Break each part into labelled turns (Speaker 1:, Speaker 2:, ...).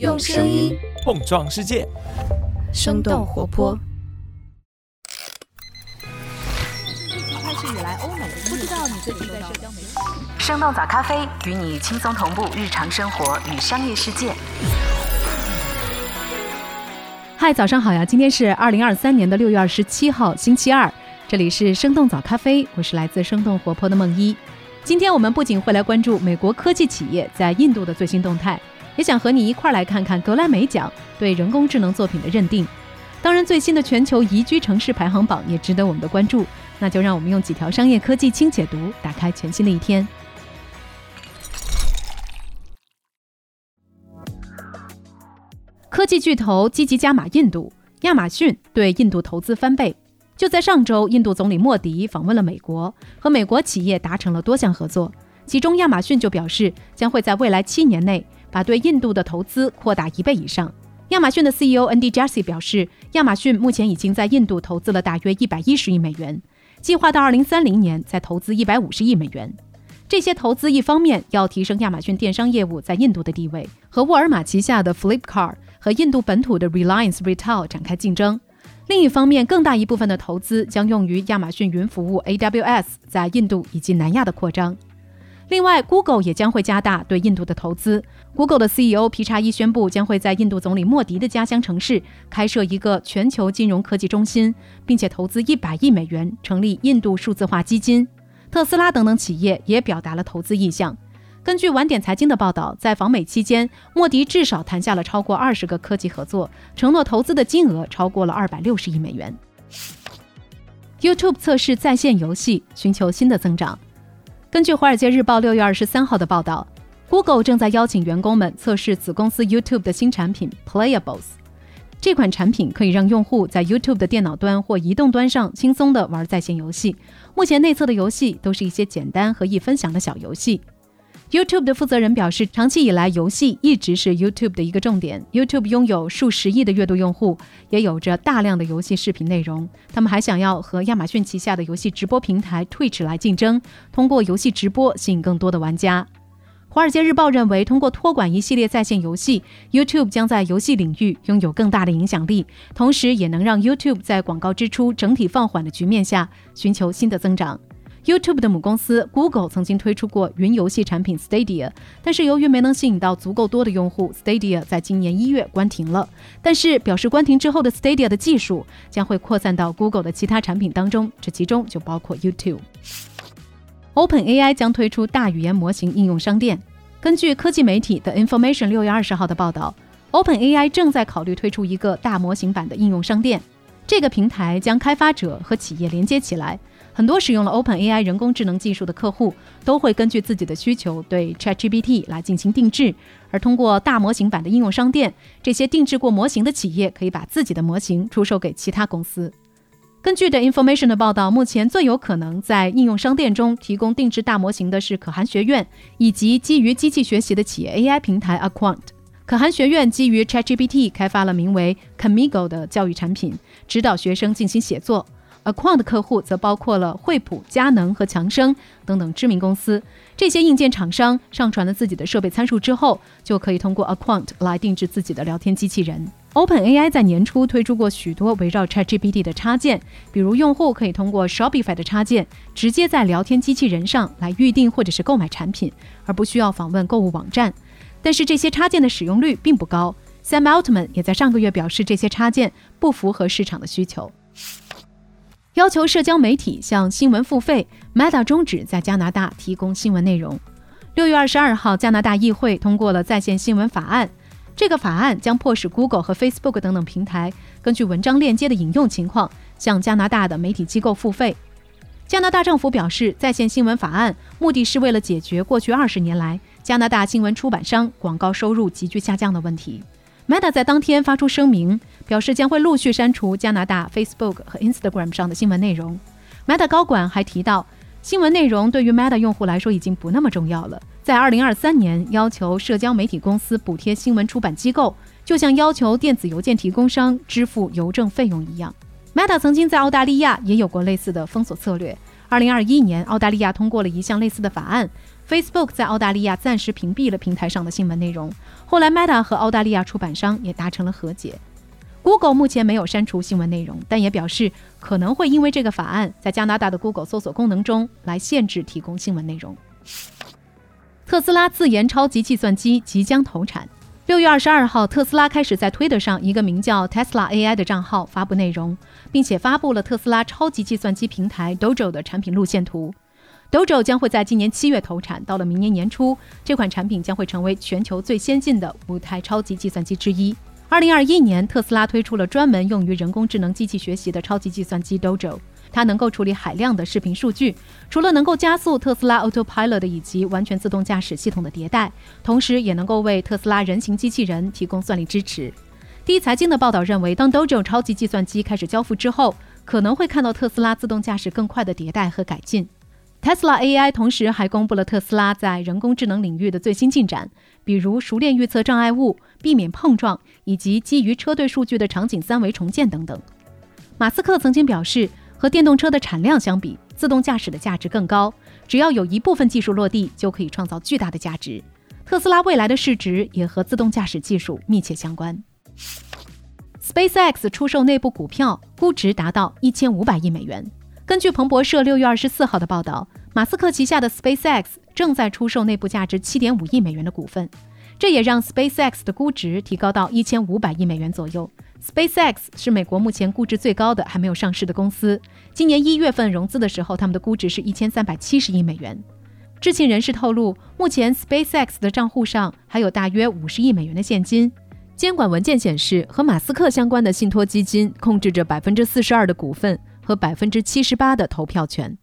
Speaker 1: 用声音
Speaker 2: 碰撞世界，
Speaker 1: 生动活泼。
Speaker 3: 疫情开始以来，欧美不知道你最近在社交媒体。
Speaker 4: 生动早咖啡与你轻松同步日常生活与商业世界。
Speaker 3: 嗨，早上好呀！今天是二零二三年的六月二十七号，星期二。这里是生动早咖啡，我是来自生动活泼的梦一。今天我们不仅会来关注美国科技企业在印度的最新动态。也想和你一块儿来看看格莱美奖对人工智能作品的认定。当然，最新的全球宜居城市排行榜也值得我们的关注。那就让我们用几条商业科技轻解读，打开全新的一天。科技巨头积极加码印度，亚马逊对印度投资翻倍。就在上周，印度总理莫迪访问了美国，和美国企业达成了多项合作，其中亚马逊就表示将会在未来七年内。把对印度的投资扩大一倍以上。亚马逊的 CEO Andy Jassy 表示，亚马逊目前已经在印度投资了大约一百一十亿美元，计划到二零三零年再投资一百五十亿美元。这些投资一方面要提升亚马逊电商业务在印度的地位，和沃尔玛旗下的 Flipkart 和印度本土的 Reliance Retail 展开竞争；另一方面，更大一部分的投资将用于亚马逊云服务 AWS 在印度以及南亚的扩张。另外，Google 也将会加大对印度的投资。Google 的 CEO 皮查伊宣布，将会在印度总理莫迪的家乡城市开设一个全球金融科技中心，并且投资一百亿美元成立印度数字化基金。特斯拉等等企业也表达了投资意向。根据晚点财经的报道，在访美期间，莫迪至少谈下了超过二十个科技合作，承诺投资的金额超过了二百六十亿美元。YouTube 测试在线游戏，寻求新的增长。根据《华尔街日报》六月二十三号的报道，Google 正在邀请员工们测试子公司 YouTube 的新产品 Playables。这款产品可以让用户在 YouTube 的电脑端或移动端上轻松地玩在线游戏。目前内测的游戏都是一些简单和易分享的小游戏。YouTube 的负责人表示，长期以来，游戏一直是 YouTube 的一个重点。YouTube 拥有数十亿的阅读用户，也有着大量的游戏视频内容。他们还想要和亚马逊旗下的游戏直播平台 Twitch 来竞争，通过游戏直播吸引更多的玩家。华尔街日报认为，通过托管一系列在线游戏，YouTube 将在游戏领域拥有更大的影响力，同时也能让 YouTube 在广告支出整体放缓的局面下寻求新的增长。YouTube 的母公司 Google 曾经推出过云游戏产品 Stadia，但是由于没能吸引到足够多的用户，Stadia 在今年一月关停了。但是表示关停之后的 Stadia 的技术将会扩散到 Google 的其他产品当中，这其中就包括 YouTube。OpenAI 将推出大语言模型应用商店。根据科技媒体的 Information 六月二十号的报道，OpenAI 正在考虑推出一个大模型版的应用商店。这个平台将开发者和企业连接起来。很多使用了 OpenAI 人工智能技术的客户都会根据自己的需求对 ChatGPT 来进行定制，而通过大模型版的应用商店，这些定制过模型的企业可以把自己的模型出售给其他公司。根据 The Information 的报道，目前最有可能在应用商店中提供定制大模型的是可汗学院以及基于机器学习的企业 AI 平台 Aquant。可汗学院基于 ChatGPT 开发了名为 Camigo 的教育产品，指导学生进行写作。Aquant 的客户则包括了惠普、佳能和强生等等知名公司。这些硬件厂商上传了自己的设备参数之后，就可以通过 Aquant 来定制自己的聊天机器人。OpenAI 在年初推出过许多围绕 ChatGPT 的插件，比如用户可以通过 Shopify 的插件，直接在聊天机器人上来预定或者是购买产品，而不需要访问购物网站。但是这些插件的使用率并不高。Sam Altman 也在上个月表示，这些插件不符合市场的需求。要求社交媒体向新闻付费，Meta 终止在加拿大提供新闻内容。六月二十二号，加拿大议会通过了在线新闻法案。这个法案将迫使 Google 和 Facebook 等等平台根据文章链接的引用情况向加拿大的媒体机构付费。加拿大政府表示，在线新闻法案目的是为了解决过去二十年来加拿大新闻出版商广告收入急剧下降的问题。Meta 在当天发出声明，表示将会陆续删除加拿大 Facebook 和 Instagram 上的新闻内容。Meta 高管还提到，新闻内容对于 Meta 用户来说已经不那么重要了。在2023年，要求社交媒体公司补贴新闻出版机构，就像要求电子邮件提供商支付邮政费用一样。Meta 曾经在澳大利亚也有过类似的封锁策略。2021年，澳大利亚通过了一项类似的法案。Facebook 在澳大利亚暂时屏蔽了平台上的新闻内容，后来 Meta 和澳大利亚出版商也达成了和解。Google 目前没有删除新闻内容，但也表示可能会因为这个法案，在加拿大的 Google 搜索功能中来限制提供新闻内容。特斯拉自研超级计算机即将投产。六月二十二号，特斯拉开始在推特上一个名叫 Tesla AI 的账号发布内容，并且发布了特斯拉超级计算机平台 Dojo 的产品路线图。Dojo 将会在今年七月投产，到了明年年初，这款产品将会成为全球最先进的五台超级计算机之一。二零二一年，特斯拉推出了专门用于人工智能机器学习的超级计算机 Dojo。它能够处理海量的视频数据，除了能够加速特斯拉 Autopilot 以及完全自动驾驶系统的迭代，同时也能够为特斯拉人形机器人提供算力支持。第一财经的报道认为，当 Dojo 超级计算机开始交付之后，可能会看到特斯拉自动驾驶更快的迭代和改进。Tesla AI 同时还公布了特斯拉在人工智能领域的最新进展，比如熟练预测障碍物、避免碰撞，以及基于车队数据的场景三维重建等等。马斯克曾经表示。和电动车的产量相比，自动驾驶的价值更高。只要有一部分技术落地，就可以创造巨大的价值。特斯拉未来的市值也和自动驾驶技术密切相关。SpaceX 出售内部股票，估值达到一千五百亿美元。根据彭博社六月二十四号的报道，马斯克旗下的 SpaceX 正在出售内部价值七点五亿美元的股份，这也让 SpaceX 的估值提高到一千五百亿美元左右。SpaceX 是美国目前估值最高的还没有上市的公司。今年一月份融资的时候，他们的估值是一千三百七十亿美元。知情人士透露，目前 SpaceX 的账户上还有大约五十亿美元的现金。监管文件显示，和马斯克相关的信托基金控制着百分之四十二的股份和百分之七十八的投票权。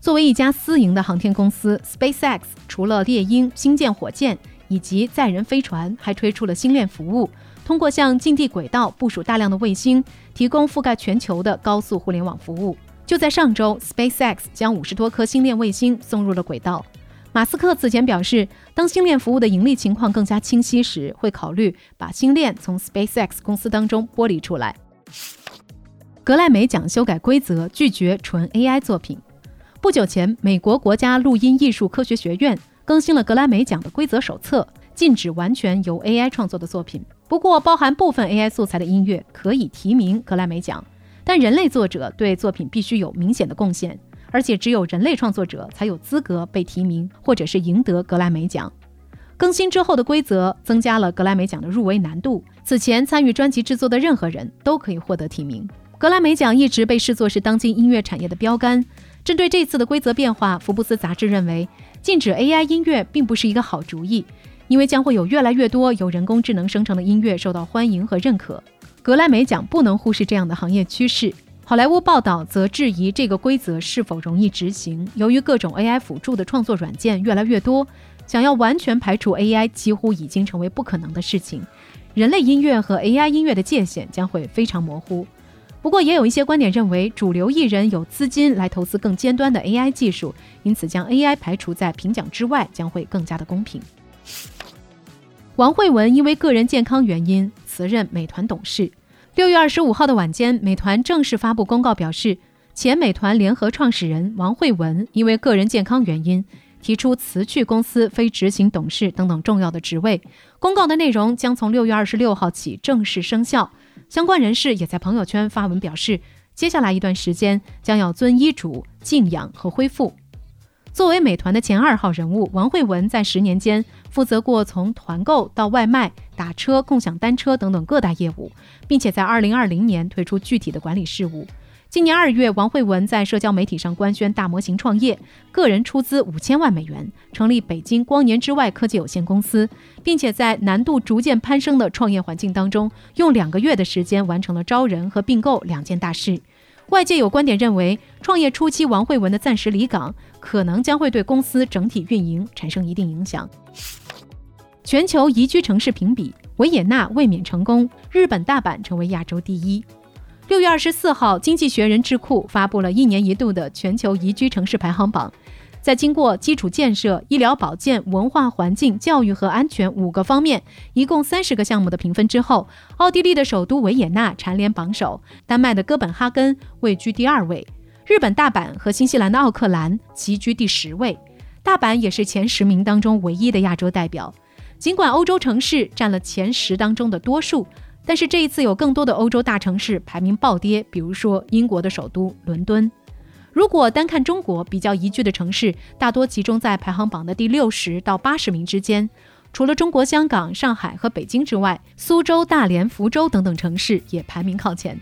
Speaker 3: 作为一家私营的航天公司，SpaceX 除了猎鹰、星舰火箭以及载人飞船，还推出了星链服务。通过向近地轨道部署大量的卫星，提供覆盖全球的高速互联网服务。就在上周，SpaceX 将五十多颗星链卫星送入了轨道。马斯克此前表示，当星链服务的盈利情况更加清晰时，会考虑把星链从 SpaceX 公司当中剥离出来。格莱美奖修改规则，拒绝纯 AI 作品。不久前，美国国家录音艺术科学学院更新了格莱美奖的规则手册，禁止完全由 AI 创作的作品。不过，包含部分 AI 素材的音乐可以提名格莱美奖，但人类作者对作品必须有明显的贡献，而且只有人类创作者才有资格被提名或者是赢得格莱美奖。更新之后的规则增加了格莱美奖的入围难度，此前参与专辑制作的任何人都可以获得提名。格莱美奖一直被视作是当今音乐产业的标杆。针对这次的规则变化，福布斯杂志认为，禁止 AI 音乐并不是一个好主意。因为将会有越来越多由人工智能生成的音乐受到欢迎和认可，格莱美奖不能忽视这样的行业趋势。好莱坞报道则质疑这个规则是否容易执行，由于各种 AI 辅助的创作软件越来越多，想要完全排除 AI 几乎已经成为不可能的事情。人类音乐和 AI 音乐的界限将会非常模糊。不过，也有一些观点认为，主流艺人有资金来投资更尖端的 AI 技术，因此将 AI 排除在评奖之外将会更加的公平。王慧文因为个人健康原因辞任美团董事。六月二十五号的晚间，美团正式发布公告，表示前美团联合创始人王慧文因为个人健康原因提出辞去公司非执行董事等等重要的职位。公告的内容将从六月二十六号起正式生效。相关人士也在朋友圈发文表示，接下来一段时间将要遵医嘱静养和恢复。作为美团的前二号人物，王慧文在十年间负责过从团购到外卖、打车、共享单车等等各大业务，并且在二零二零年推出具体的管理事务。今年二月，王慧文在社交媒体上官宣大模型创业，个人出资五千万美元成立北京光年之外科技有限公司，并且在难度逐渐攀升的创业环境当中，用两个月的时间完成了招人和并购两件大事。外界有观点认为，创业初期王慧文的暂时离岗，可能将会对公司整体运营产生一定影响。全球宜居城市评比，维也纳卫冕成功，日本大阪成为亚洲第一。六月二十四号，经济学人智库发布了一年一度的全球宜居城市排行榜。在经过基础建设、医疗保健、文化环境、教育和安全五个方面，一共三十个项目的评分之后，奥地利的首都维也纳蝉联榜首，丹麦的哥本哈根位居第二位，日本大阪和新西兰的奥克兰齐居第十位。大阪也是前十名当中唯一的亚洲代表。尽管欧洲城市占了前十当中的多数，但是这一次有更多的欧洲大城市排名暴跌，比如说英国的首都伦敦。如果单看中国比较宜居的城市，大多集中在排行榜的第六十到八十名之间。除了中国香港、上海和北京之外，苏州、大连、福州等等城市也排名靠前。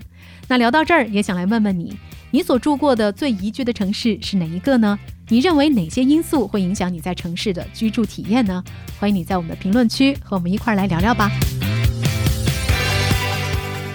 Speaker 3: 那聊到这儿，也想来问问你，你所住过的最宜居的城市是哪一个呢？你认为哪些因素会影响你在城市的居住体验呢？欢迎你在我们的评论区和我们一块儿来聊聊吧。